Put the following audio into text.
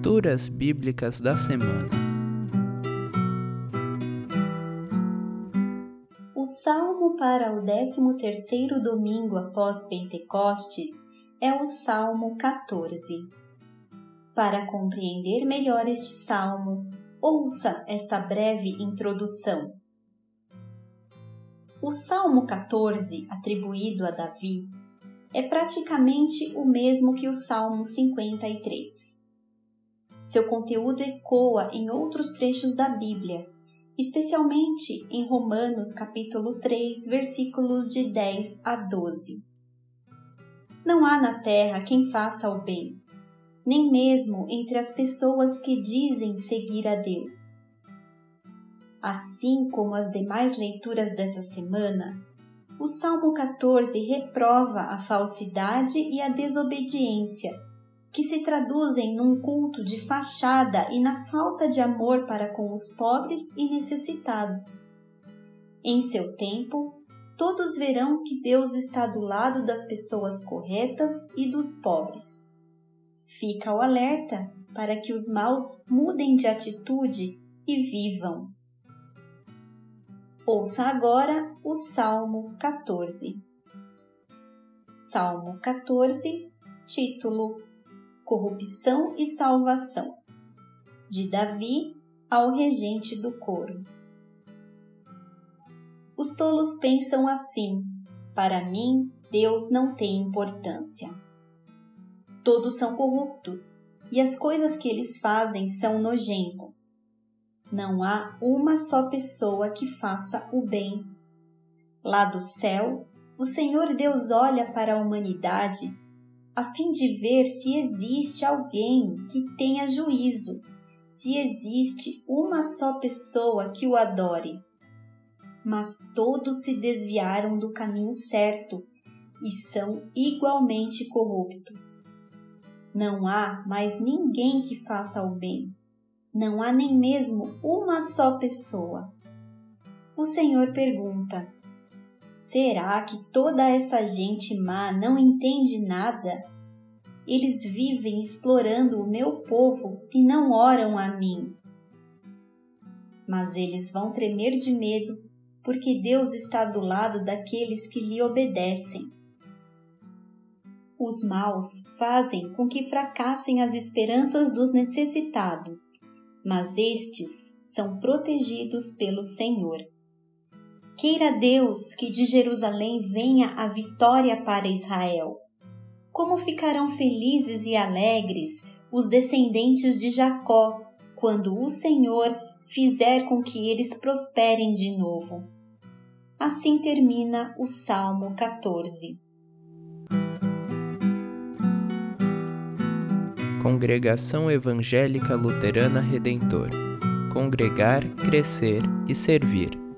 Leituras Bíblicas da Semana O salmo para o 13º domingo após Pentecostes é o Salmo 14. Para compreender melhor este salmo, ouça esta breve introdução. O Salmo 14, atribuído a Davi, é praticamente o mesmo que o Salmo 53. Seu conteúdo ecoa em outros trechos da Bíblia, especialmente em Romanos capítulo 3, versículos de 10 a 12. Não há na terra quem faça o bem, nem mesmo entre as pessoas que dizem seguir a Deus. Assim como as demais leituras dessa semana, o Salmo 14 reprova a falsidade e a desobediência que se traduzem num culto de fachada e na falta de amor para com os pobres e necessitados. Em seu tempo, todos verão que Deus está do lado das pessoas corretas e dos pobres. Fica o alerta para que os maus mudem de atitude e vivam. Ouça agora o Salmo 14. Salmo 14, título corrupção e salvação. De Davi ao regente do coro. Os tolos pensam assim: para mim, Deus não tem importância. Todos são corruptos e as coisas que eles fazem são nojentas. Não há uma só pessoa que faça o bem. Lá do céu, o Senhor Deus olha para a humanidade a fim de ver se existe alguém que tenha juízo, se existe uma só pessoa que o adore. Mas todos se desviaram do caminho certo e são igualmente corruptos. Não há mais ninguém que faça o bem. Não há nem mesmo uma só pessoa. O Senhor pergunta: Será que toda essa gente má não entende nada? Eles vivem explorando o meu povo e não oram a mim. Mas eles vão tremer de medo, porque Deus está do lado daqueles que lhe obedecem. Os maus fazem com que fracassem as esperanças dos necessitados, mas estes são protegidos pelo Senhor. Queira Deus que de Jerusalém venha a vitória para Israel. Como ficarão felizes e alegres os descendentes de Jacó quando o Senhor fizer com que eles prosperem de novo. Assim termina o Salmo 14. Congregação Evangélica Luterana Redentor Congregar, Crescer e Servir.